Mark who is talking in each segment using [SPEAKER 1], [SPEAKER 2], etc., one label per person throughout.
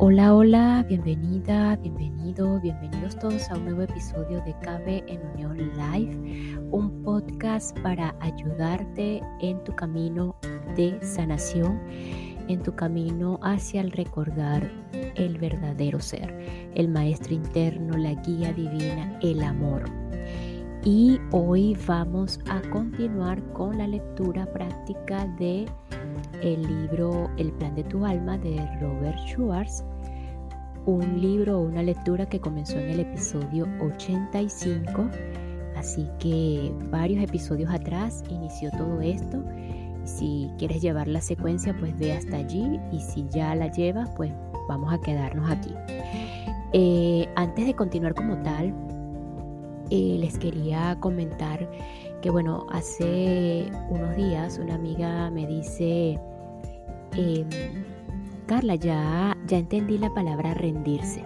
[SPEAKER 1] Hola, hola, bienvenida, bienvenido, bienvenidos todos a un nuevo episodio de Cabe en Unión Live, un podcast para ayudarte en tu camino de sanación, en tu camino hacia el recordar el verdadero ser, el maestro interno, la guía divina, el amor. Y hoy vamos a continuar con la lectura práctica de el libro El plan de tu alma de Robert Schwartz, un libro o una lectura que comenzó en el episodio 85, así que varios episodios atrás inició todo esto. Si quieres llevar la secuencia, pues ve hasta allí y si ya la llevas, pues vamos a quedarnos aquí. Eh, antes de continuar como tal, eh, les quería comentar que bueno, hace unos días una amiga me dice, em, Carla, ya, ya entendí la palabra rendirse,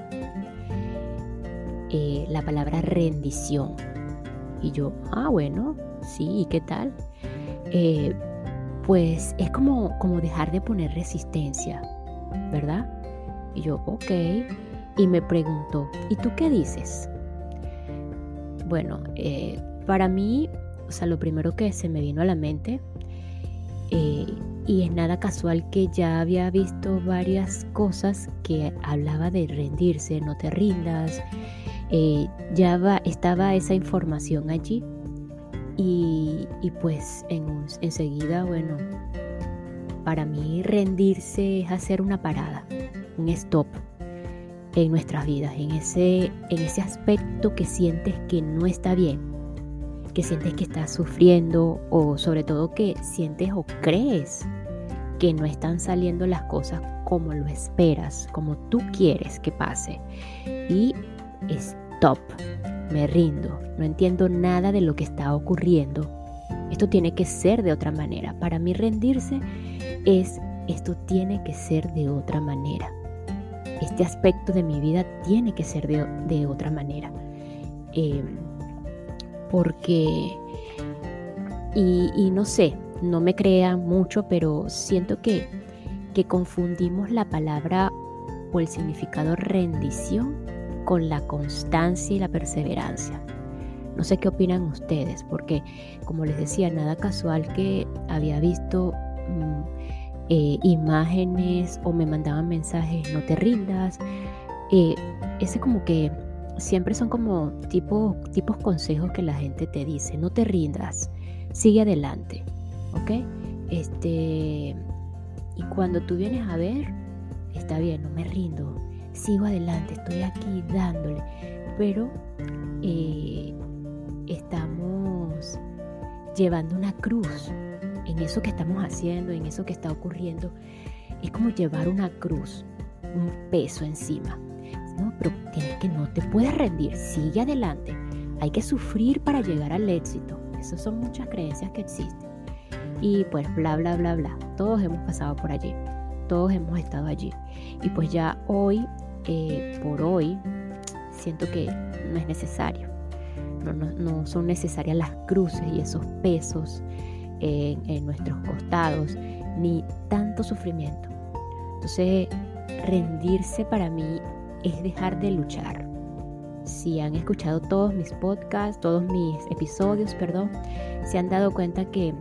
[SPEAKER 1] eh, la palabra rendición. Y yo, ah, bueno, sí, ¿y qué tal? Eh, pues es como, como dejar de poner resistencia, ¿verdad? Y yo, ok. Y me preguntó, ¿y tú qué dices? Bueno, eh, para mí o sea, lo primero que se me vino a la mente, eh, y es nada casual que ya había visto varias cosas que hablaba de rendirse, no te rindas, eh, ya estaba esa información allí. Y, pues en, enseguida, bueno, para mí rendirse es hacer una parada, un stop en nuestras vidas, en ese, en ese aspecto que sientes que no está bien que sientes que estás sufriendo o sobre todo que sientes o crees que no están saliendo las cosas como lo esperas, como tú quieres que pase. Y stop, me rindo, no entiendo nada de lo que está ocurriendo. Esto tiene que ser de otra manera. Para mí rendirse es, esto tiene que ser de otra manera. Este aspecto de mi vida tiene que ser de, otra manera. Eh, porque, y, no sé, no me crean mucho, pero siento que, que confundimos la palabra o el significado rendición con la constancia y la perseverancia. No sé qué opinan ustedes, porque como les decía, nada casual que había visto mm, eh, imágenes o me mandaban mensajes, no te rindas. Eh, ese como que siempre son como tipo, tipos consejos que la gente te dice, no te rindas, sigue adelante, ¿ok? Este, y cuando tú vienes a ver, está bien, no me rindo, sigo adelante, estoy aquí dándole, pero eh, estamos llevando una cruz en eso que estamos haciendo, en eso que está ocurriendo. Es como llevar una cruz, un peso encima. Tienes que no te puedes rendir, sigue adelante. Hay que sufrir para llegar al éxito. Esas son muchas creencias que existen. Y pues bla, bla, bla, bla. Todos hemos pasado por allí. Todos hemos estado allí. Y pues ya hoy, eh, por hoy, siento que no es necesario. No, no, son necesarias las cruces y esos pesos en, en nuestros costados, ni tanto sufrimiento. Entonces, rendirse para mí es dejar de luchar. Si han escuchado todos mis podcasts, todos mis episodios, perdón, se han dado cuenta que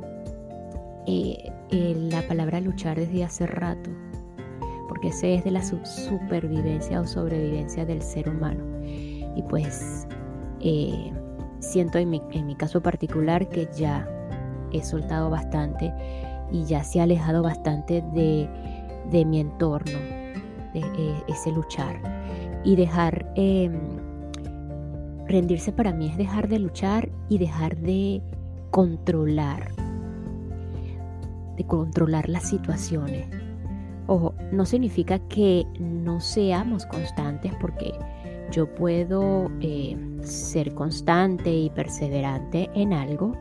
[SPEAKER 1] eh, eh, la palabra luchar desde hace rato, porque ese es de la supervivencia o sobrevivencia del ser humano. Y pues eh, siento en mi, en mi caso particular que ya he soltado bastante y ya se ha alejado bastante de, de mi entorno, de ese luchar y dejar, em, rendirse para mí es dejar de luchar y dejar de controlar, de controlar las situaciones. Ojo, no significa que no seamos constantes porque yo puedo eh, ser constante y perseverante en algo,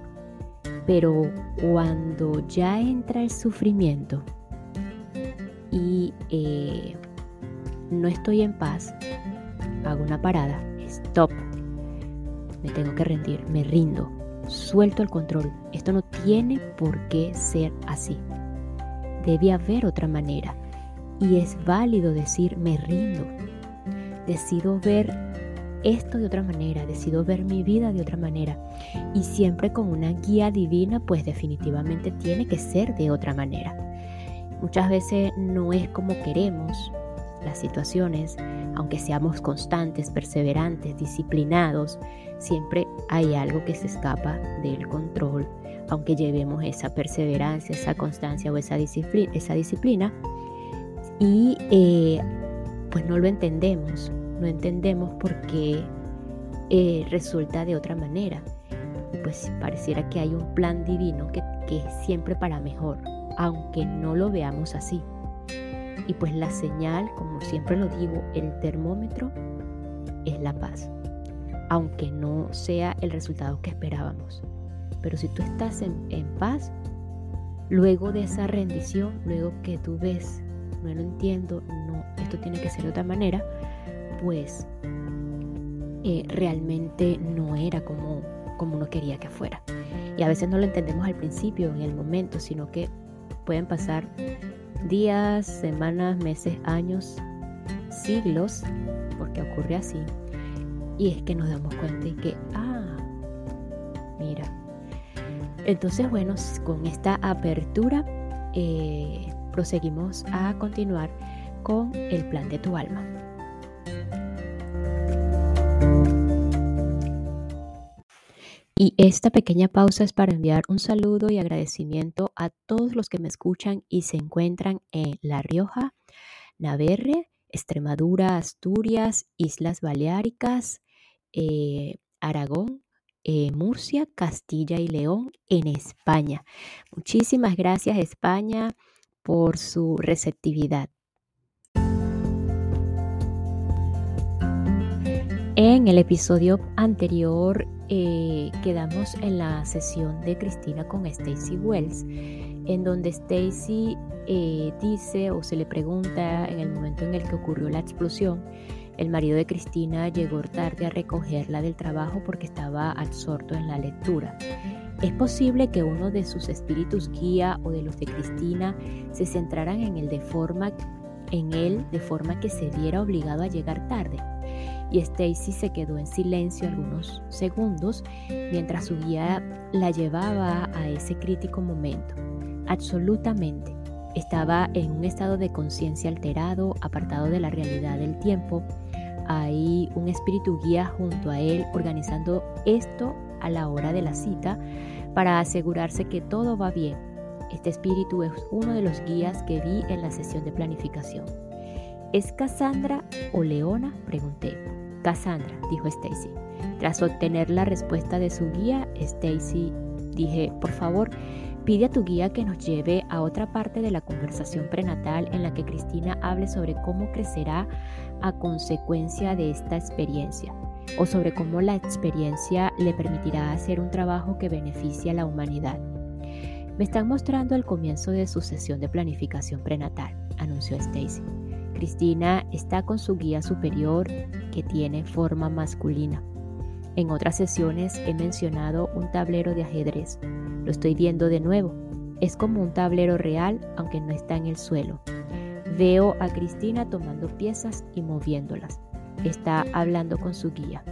[SPEAKER 1] pero cuando ya entra el sufrimiento y eh, no estoy en paz, hago una parada, stop, me tengo que rendir, me rindo, suelto el control. Esto no tiene por qué ser así. Debe haber otra manera. Y es válido decir, me rindo. Decido ver esto de otra manera, decido ver mi vida de otra manera. Y siempre con una guía divina, pues definitivamente tiene que ser de otra manera. Muchas veces no es como queremos las situaciones, aunque seamos constantes, perseverantes, disciplinados, siempre hay algo que se escapa del control, aunque llevemos esa perseverancia, esa constancia o esa disciplina, esa disciplina y eh, pues no lo entendemos, no entendemos por qué eh, resulta de otra manera. Pues pareciera que hay un plan divino que, que es siempre para mejor, aunque no lo veamos así. Y pues la señal, como siempre lo digo, el termómetro es la paz, aunque no sea el resultado que esperábamos. Pero si tú estás en, en paz, luego de esa rendición, luego que tú ves no lo entiendo, no, esto tiene que ser de otra manera, pues eh, realmente no era como, como uno quería que fuera. Y a veces no lo entendemos al principio, en el momento, sino que pueden pasar días, semanas, meses, años, siglos, porque ocurre así. Y es que nos damos cuenta de que, ah, mira. Entonces, bueno, con esta apertura eh, proseguimos a continuar con el plan de tu alma. Y esta pequeña pausa es para enviar un saludo y agradecimiento a todos los que me escuchan y se encuentran en La Rioja, Navarre, Extremadura, Asturias, Islas Baleáricas, eh, Aragón, eh, Murcia, Castilla y León en España. Muchísimas gracias España por su receptividad. En el episodio anterior eh, quedamos en la sesión de Cristina con Stacy Wells, en donde Stacy eh, dice o se le pregunta en el momento en el que ocurrió la explosión, el marido de Cristina llegó tarde a recogerla del trabajo porque estaba absorto en la lectura. Es posible que uno de sus espíritus guía o de los de Cristina se centraran en él de forma en él de forma que se viera obligado a llegar tarde. Y Stacy se quedó en silencio algunos segundos mientras su guía la llevaba a ese crítico momento. Absolutamente. Estaba en un estado de conciencia alterado, apartado de la realidad del tiempo. Hay un espíritu guía junto a él organizando esto a la hora de la cita para asegurarse que todo va bien. Este espíritu es uno de los guías que vi en la sesión de planificación. ¿Es Cassandra o Leona? Pregunté. Cassandra, dijo Stacy. Tras obtener la respuesta de su guía, Stacy dije, por favor, pide a tu guía que nos lleve a otra parte de la conversación prenatal en la que Cristina hable sobre cómo crecerá a consecuencia de esta experiencia o sobre cómo la experiencia le permitirá hacer un trabajo que beneficie a la humanidad. Me están mostrando el comienzo de su sesión de planificación prenatal, anunció Stacy. Cristina está con su guía superior que tiene forma masculina. En otras sesiones he mencionado un tablero de ajedrez. Lo estoy viendo de nuevo. Es como un tablero real, aunque no está en el suelo. Veo a Cristina tomando piezas y moviéndolas está hablando con su guía.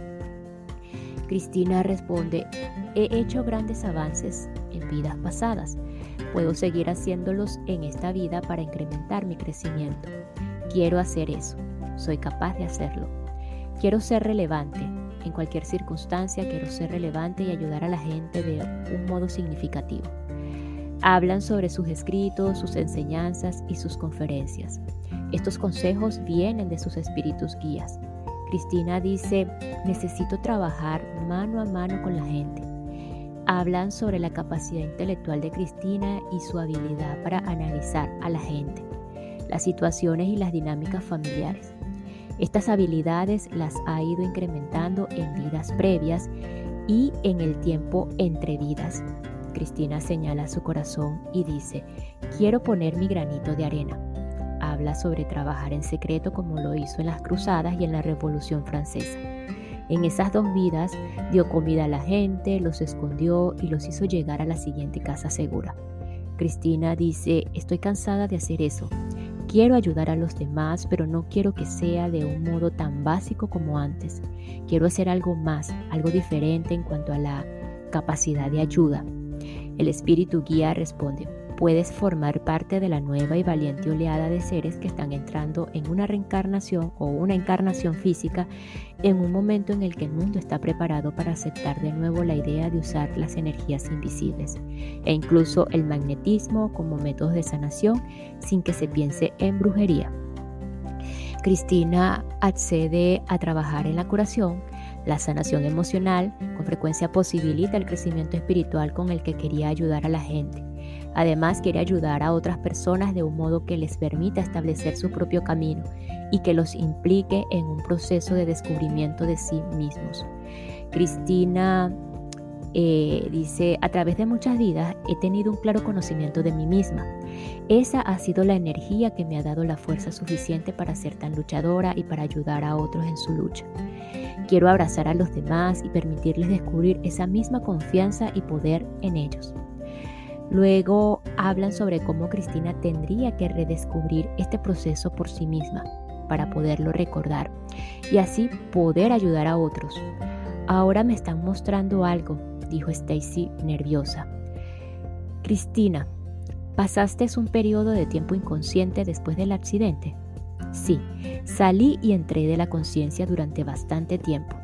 [SPEAKER 1] Cristina responde, he hecho grandes avances en vidas pasadas. Puedo seguir haciéndolos en esta vida para incrementar mi crecimiento. Quiero hacer eso. Soy capaz de hacerlo. Quiero ser relevante. En cualquier circunstancia quiero ser relevante y ayudar a la gente de un modo significativo. Hablan sobre sus escritos, sus enseñanzas y sus conferencias. Estos consejos vienen de sus espíritus guías. Cristina dice, necesito trabajar mano a mano con la gente. Hablan sobre la capacidad intelectual de Cristina y su habilidad para analizar a la gente, las situaciones y las dinámicas familiares. Estas habilidades las ha ido incrementando en vidas previas y en el tiempo entre vidas. Cristina señala su corazón y dice, quiero poner mi granito de arena habla sobre trabajar en secreto como lo hizo en las cruzadas y en la Revolución Francesa. En esas dos vidas dio comida a la gente, los escondió y los hizo llegar a la siguiente casa segura. Cristina dice, estoy cansada de hacer eso. Quiero ayudar a los demás, pero no quiero que sea de un modo tan básico como antes. Quiero hacer algo más, algo diferente en cuanto a la capacidad de ayuda. El espíritu guía responde, puedes formar parte de la nueva y valiente oleada de seres que están entrando en una reencarnación o una encarnación física en un momento en el que el mundo está preparado para aceptar de nuevo la idea de usar las energías invisibles e incluso el magnetismo como métodos de sanación sin que se piense en brujería. Cristina accede a trabajar en la curación, la sanación emocional, con frecuencia posibilita el crecimiento espiritual con el que quería ayudar a la gente. Además, quiere ayudar a otras personas de un modo que les permita establecer su propio camino y que los implique en un proceso de descubrimiento de sí mismos. Cristina eh, dice, a través de muchas vidas he tenido un claro conocimiento de mí misma. Esa ha sido la energía que me ha dado la fuerza suficiente para ser tan luchadora y para ayudar a otros en su lucha. Quiero abrazar a los demás y permitirles descubrir esa misma confianza y poder en ellos. Luego hablan sobre cómo Cristina tendría que redescubrir este proceso por sí misma para poderlo recordar y así poder ayudar a otros. Ahora me están mostrando algo, dijo Stacy nerviosa. Cristina, ¿pasaste un periodo de tiempo inconsciente después del accidente? Sí, salí y entré de la conciencia durante bastante tiempo.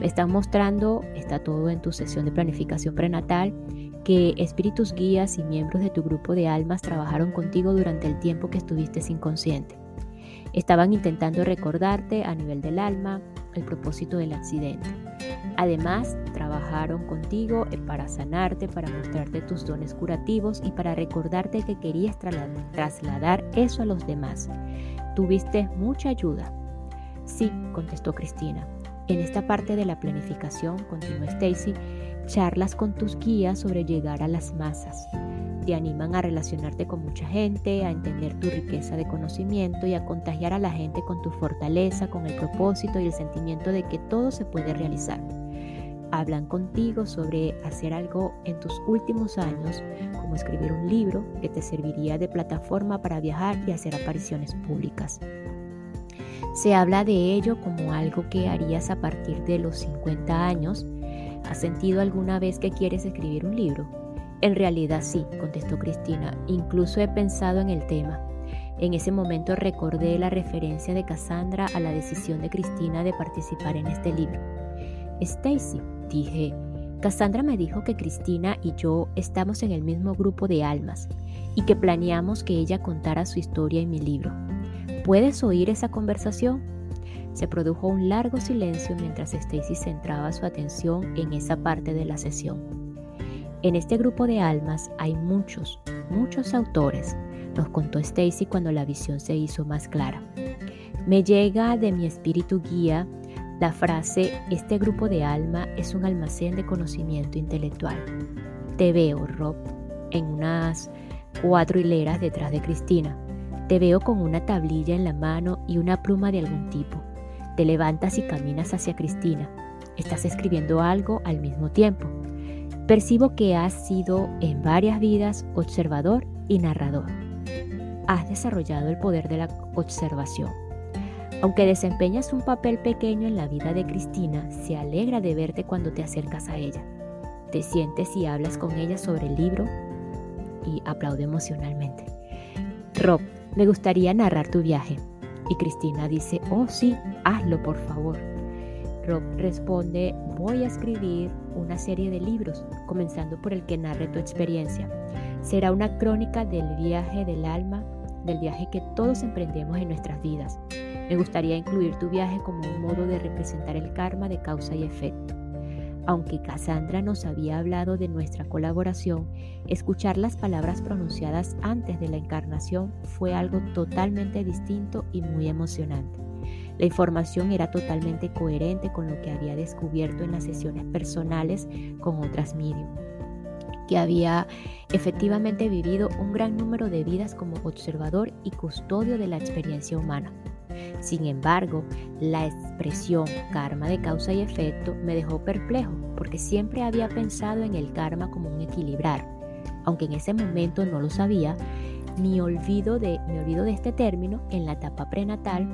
[SPEAKER 1] Me están mostrando, está todo en tu sesión de planificación prenatal, que espíritus guías y miembros de tu grupo de almas trabajaron contigo durante el tiempo que estuviste inconsciente. Estaban intentando recordarte a nivel del alma el propósito del accidente. Además, trabajaron contigo para sanarte, para mostrarte tus dones curativos y para recordarte que querías trasladar eso a los demás. Tuviste mucha ayuda. Sí, contestó Cristina. En esta parte de la planificación, continuó Stacy, charlas con tus guías sobre llegar a las masas. Te animan a relacionarte con mucha gente, a entender tu riqueza de conocimiento y a contagiar a la gente con tu fortaleza, con el propósito y el sentimiento de que todo se puede realizar. Hablan contigo sobre hacer algo en tus últimos años, como escribir un libro que te serviría de plataforma para viajar y hacer apariciones públicas. Se habla de ello como algo que harías a partir de los 50 años. ¿Has sentido alguna vez que quieres escribir un libro? En realidad sí, contestó Cristina. Incluso he pensado en el tema. En ese momento recordé la referencia de Cassandra a la decisión de Cristina de participar en este libro. Stacy, dije, Cassandra me dijo que Cristina y yo estamos en el mismo grupo de almas y que planeamos que ella contara su historia en mi libro. ¿Puedes oír esa conversación? Se produjo un largo silencio mientras Stacy centraba su atención en esa parte de la sesión. En este grupo de almas hay muchos, muchos autores, nos contó Stacy cuando la visión se hizo más clara. Me llega de mi espíritu guía la frase, este grupo de alma es un almacén de conocimiento intelectual. Te veo, Rob, en unas cuatro hileras detrás de Cristina. Te veo con una tablilla en la mano y una pluma de algún tipo. Te levantas y caminas hacia Cristina. Estás escribiendo algo al mismo tiempo. Percibo que has sido en varias vidas observador y narrador. Has desarrollado el poder de la observación. Aunque desempeñas un papel pequeño en la vida de Cristina, se alegra de verte cuando te acercas a ella. Te sientes y hablas con ella sobre el libro y aplaude emocionalmente. Rob, me gustaría narrar tu viaje. Y Cristina dice, oh sí, hazlo por favor. Rob responde, voy a escribir una serie de libros, comenzando por el que narre tu experiencia. Será una crónica del viaje del alma, del viaje que todos emprendemos en nuestras vidas. Me gustaría incluir tu viaje como un modo de representar el karma de causa y efecto. Aunque Cassandra nos había hablado de nuestra colaboración, escuchar las palabras pronunciadas antes de la encarnación fue algo totalmente distinto y muy emocionante. La información era totalmente coherente con lo que había descubierto en las sesiones personales con otras medium, que había efectivamente vivido un gran número de vidas como observador y custodio de la experiencia humana. Sin embargo, la expresión karma de causa y efecto me dejó perplejo porque siempre había pensado en el karma como un equilibrar. Aunque en ese momento no lo sabía, mi olvido de, mi olvido de este término en la etapa prenatal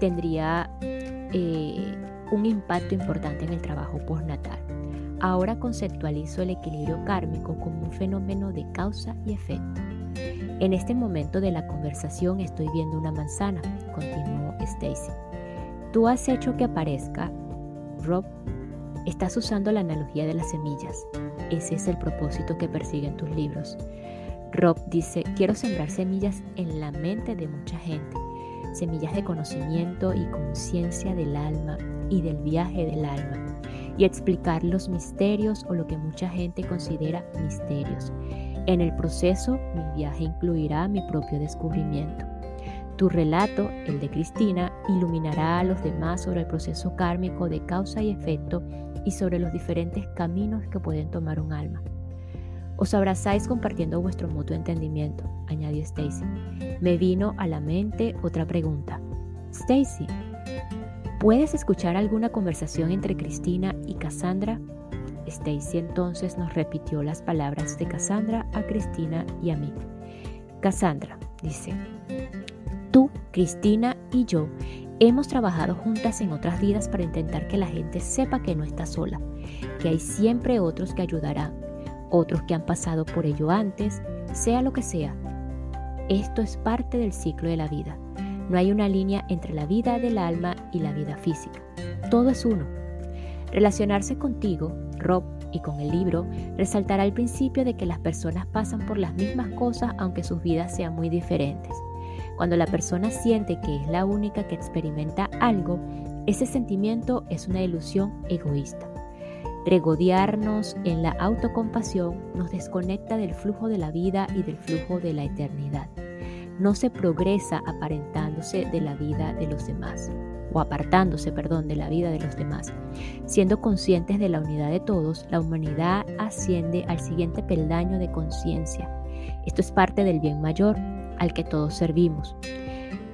[SPEAKER 1] tendría eh, un impacto importante en el trabajo postnatal. Ahora conceptualizo el equilibrio kármico como un fenómeno de causa y efecto. En este momento de la conversación estoy viendo una manzana, continuó Stacy. Tú has hecho que aparezca, Rob. Estás usando la analogía de las semillas. Ese es el propósito que persiguen tus libros. Rob dice, quiero sembrar semillas en la mente de mucha gente, semillas de conocimiento y conciencia del alma y del viaje del alma, y explicar los misterios o lo que mucha gente considera misterios. En el proceso, mi viaje incluirá mi propio descubrimiento. Tu relato, el de Cristina, iluminará a los demás sobre el proceso kármico de causa y efecto y sobre los diferentes caminos que pueden tomar un alma. Os abrazáis compartiendo vuestro mutuo entendimiento, añadió Stacy. Me vino a la mente otra pregunta. Stacy, ¿puedes escuchar alguna conversación entre Cristina y Cassandra? Stacy entonces nos repitió las palabras de Cassandra a Cristina y a mí. Cassandra, dice, tú, Cristina y yo hemos trabajado juntas en otras vidas para intentar que la gente sepa que no está sola, que hay siempre otros que ayudarán, otros que han pasado por ello antes, sea lo que sea. Esto es parte del ciclo de la vida. No hay una línea entre la vida del alma y la vida física. Todo es uno. Relacionarse contigo, Y con el libro, resaltará el principio de que las personas pasan por las mismas cosas aunque sus vidas sean muy diferentes. Cuando la persona siente que es la única que experimenta algo, ese sentimiento es una ilusión egoísta. Regodearnos en la autocompasión nos desconecta del flujo de la vida y del flujo de la eternidad. No se progresa aparentándose de la vida de los demás o apartándose, perdón, de la vida de los demás. Siendo conscientes de la unidad de todos, la humanidad asciende al siguiente peldaño de conciencia. Esto es parte del bien mayor al que todos servimos.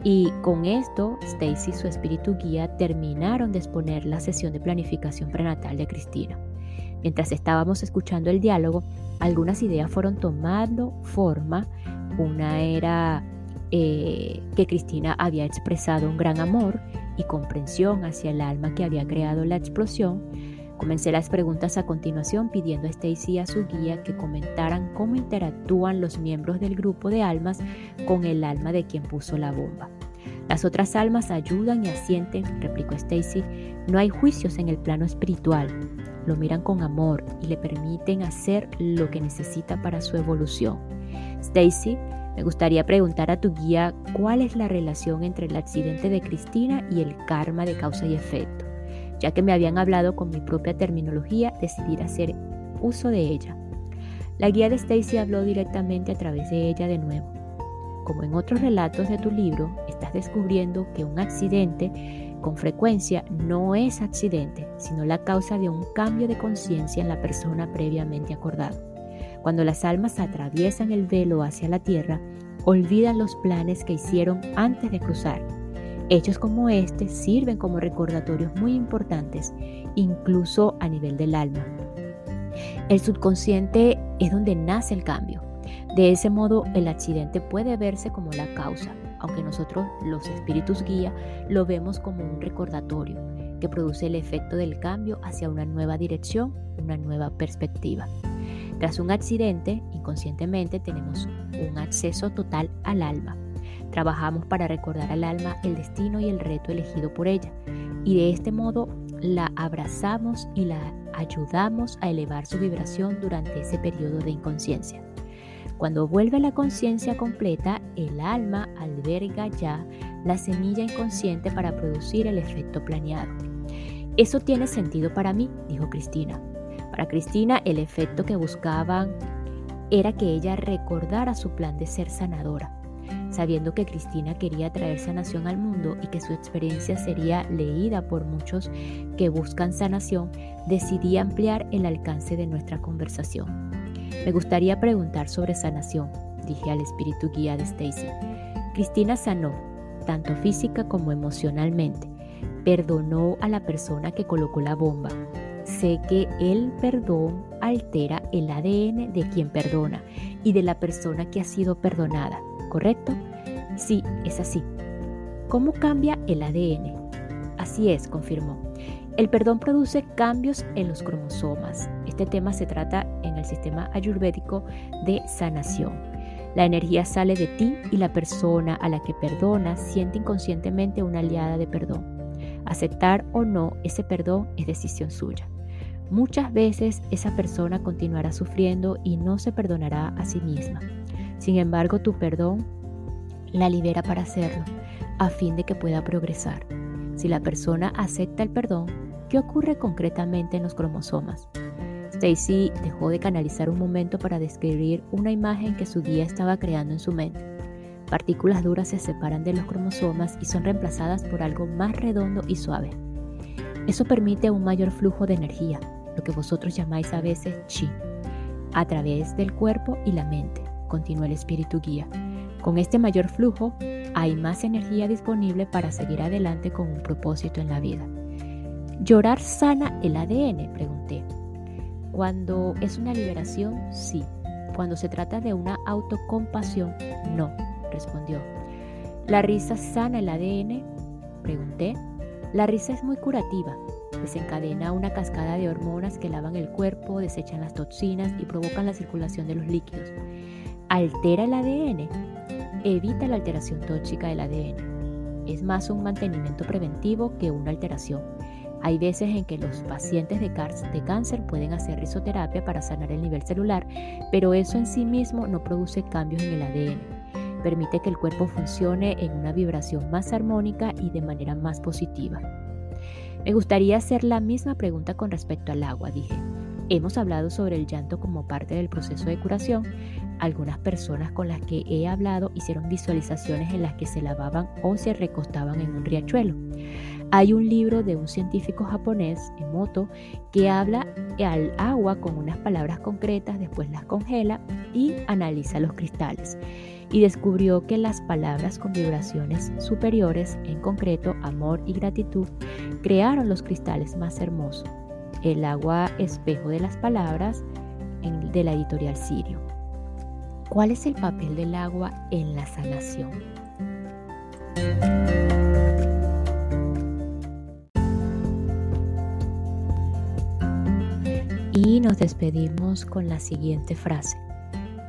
[SPEAKER 1] Y con esto, Stacy su espíritu guía terminaron de exponer la sesión de planificación prenatal de Cristina. Mientras estábamos escuchando el diálogo, algunas ideas fueron tomando forma. Una era eh, que Cristina había expresado un gran amor y comprensión hacia el alma que había creado la explosión, Comencé las preguntas a continuación pidiendo a Stacy y a su guía que comentaran cómo interactúan los miembros del grupo de almas con el alma de quien puso la bomba. Las otras almas ayudan y asienten, replicó Stacy. No hay juicios en el plano espiritual. Lo miran con amor y le permiten hacer lo que necesita para su evolución. Stacy, me gustaría preguntar a tu guía cuál es la relación entre el accidente de Cristina y el karma de causa y efecto. Ya que me habían hablado con mi propia terminología, decidí hacer uso de ella. La guía de Stacy habló directamente a través de ella de nuevo. Como en otros relatos de tu libro, estás descubriendo que un accidente con frecuencia no es accidente, sino la causa de un cambio de conciencia en la persona previamente acordado. Cuando las almas atraviesan el velo hacia la tierra, olvidan los planes que hicieron antes de cruzar Hechos como este sirven como recordatorios muy importantes, incluso a nivel del alma. El subconsciente es donde nace el cambio. De ese modo, el accidente puede verse como la causa, aunque nosotros, los espíritus guía, lo vemos como un recordatorio que produce el efecto del cambio hacia una nueva dirección, una nueva perspectiva. Tras un accidente, inconscientemente tenemos un acceso total al alma Trabajamos para recordar al alma el destino y el reto elegido por ella, y de este modo la abrazamos y la ayudamos a elevar su vibración durante ese periodo de inconsciencia. Cuando vuelve la conciencia completa, el alma alberga ya la semilla inconsciente para producir el efecto planeado. Eso tiene sentido para mí, dijo Cristina. Para Cristina, el efecto que buscaban era que ella recordara su plan de ser sanadora sabiendo que Cristina quería traer sanación al mundo y que su experiencia sería leída por muchos que buscan sanación, decidí ampliar el alcance de nuestra conversación. Me gustaría preguntar sobre sanación, dije al espíritu guía de Stacy. Cristina sanó, tanto física como emocionalmente. Perdonó a la persona que colocó la bomba. Sé que el perdón altera el ADN de quien perdona y de la persona que ha sido perdonada ¿correcto? Sí, es así. ¿Cómo cambia el ADN? Así es, confirmó. El perdón produce cambios en los cromosomas. Este tema se trata en el sistema ayurvédico de sanación. La energía sale de ti y la persona a la que perdonas siente inconscientemente una aliada de perdón. Aceptar o no ese perdón es decisión suya. Muchas veces esa persona continuará sufriendo y no se perdonará a sí misma. Sin embargo, tu perdón la libera para hacerlo, a fin de que pueda progresar. Si la persona acepta el perdón, ¿qué ocurre concretamente en los cromosomas? Stacy dejó de canalizar un momento para describir una imagen que su guía estaba creando en su mente. Partículas duras se separan de los cromosomas y son reemplazadas por algo más redondo y suave. Eso permite un mayor flujo de energía, lo que vosotros llamáis a veces chi, a través del cuerpo y la mente, continúa el espíritu guía. Con este mayor flujo hay más energía disponible para seguir adelante con un propósito en la vida. ¿Llorar sana el ADN? Pregunté. Cuando es una liberación, sí. Cuando se trata de una autocompasión, no, respondió. ¿La risa sana el ADN? Pregunté. La risa es muy curativa. Desencadena una cascada de hormonas que lavan el cuerpo, desechan las toxinas y provocan la circulación de los líquidos. ¿Altera el ADN? evita la alteración tóxica del ADN. Es más un mantenimiento preventivo que una alteración. Hay veces en que los pacientes de, cáncer pueden hacer risoterapia para sanar el nivel celular, pero eso en sí mismo no produce cambios en el ADN. Permite que el cuerpo funcione en una vibración más armónica y de manera más positiva. Me gustaría hacer la misma pregunta con respecto al agua, dije. Hemos hablado sobre el llanto como parte del proceso de curación. Algunas personas con las que he hablado hicieron visualizaciones en las que se lavaban o se recostaban en un riachuelo. Hay un libro de un científico japonés, Emoto, que habla al agua con unas palabras concretas, después las congela y analiza los cristales. Y descubrió que las palabras con vibraciones superiores, en concreto amor y gratitud, crearon los cristales más hermosos el agua espejo de las palabras de la editorial Sirio. ¿Cuál es el papel del agua en la sanación? Y nos despedimos con la siguiente frase.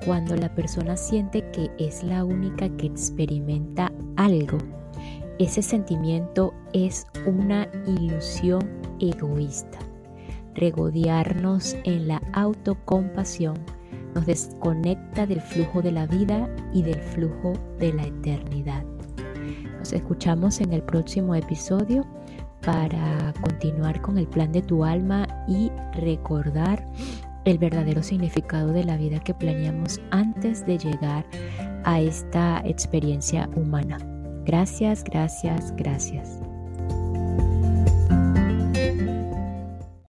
[SPEAKER 1] Cuando la persona siente que es la única que experimenta algo, ese sentimiento es una ilusión egoísta regodearnos en la autocompasión nos desconecta del flujo de la vida y del flujo de la eternidad. Nos escuchamos en el próximo episodio para continuar con el plan de tu alma y recordar el verdadero significado de la vida que planeamos antes de llegar a esta experiencia humana. Gracias, gracias, gracias.